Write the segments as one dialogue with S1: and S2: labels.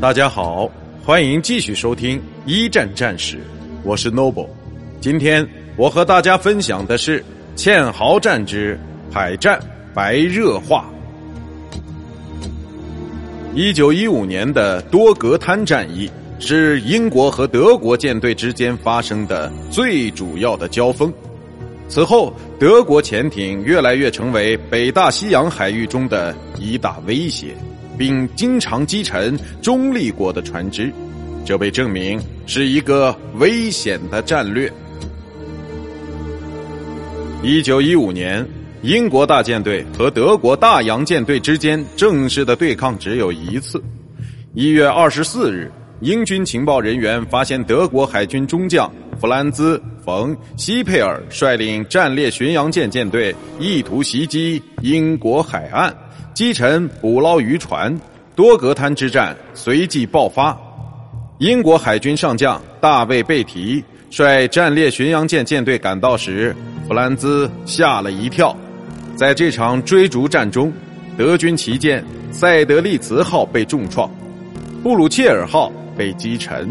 S1: 大家好，欢迎继续收听一战战史，我是 Noble。今天我和大家分享的是堑壕战之海战白热化。一九一五年的多格滩战役是英国和德国舰队之间发生的最主要的交锋。此后，德国潜艇越来越成为北大西洋海域中的一大威胁。并经常击沉中立国的船只，这被证明是一个危险的战略。一九一五年，英国大舰队和德国大洋舰队之间正式的对抗只有一次。一月二十四日，英军情报人员发现德国海军中将弗兰兹·冯·希佩尔率领战列巡洋舰舰队意图袭击英国海岸。击沉捕捞渔船，多格滩之战随即爆发。英国海军上将大卫·贝提率战列巡洋舰舰队赶到时，弗兰兹吓了一跳。在这场追逐战中，德军旗舰塞德利茨号被重创，布鲁切尔号被击沉。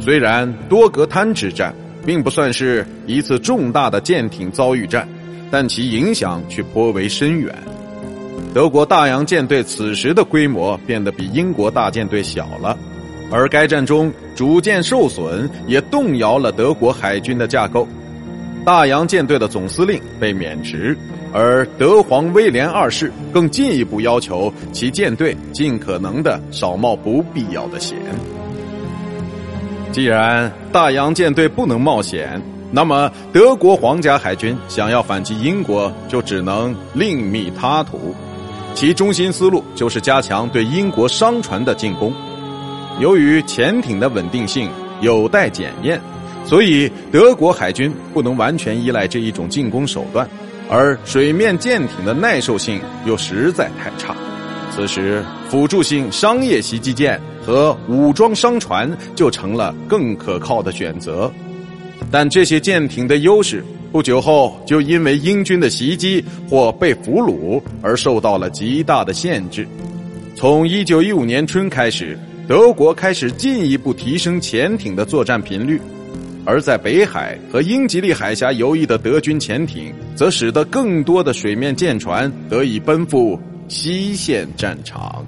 S1: 虽然多格滩之战并不算是一次重大的舰艇遭遇战，但其影响却颇为深远。德国大洋舰队此时的规模变得比英国大舰队小了，而该战中主舰受损也动摇了德国海军的架构。大洋舰队的总司令被免职，而德皇威廉二世更进一步要求其舰队尽可能的少冒不必要的险。既然大洋舰队不能冒险，那么德国皇家海军想要反击英国，就只能另觅他途。其中心思路就是加强对英国商船的进攻。由于潜艇的稳定性有待检验，所以德国海军不能完全依赖这一种进攻手段，而水面舰艇的耐受性又实在太差。此时，辅助性商业袭击舰和武装商船就成了更可靠的选择。但这些舰艇的优势。不久后，就因为英军的袭击或被俘虏而受到了极大的限制。从一九一五年春开始，德国开始进一步提升潜艇的作战频率，而在北海和英吉利海峡游弋的德军潜艇，则使得更多的水面舰船得以奔赴西线战场。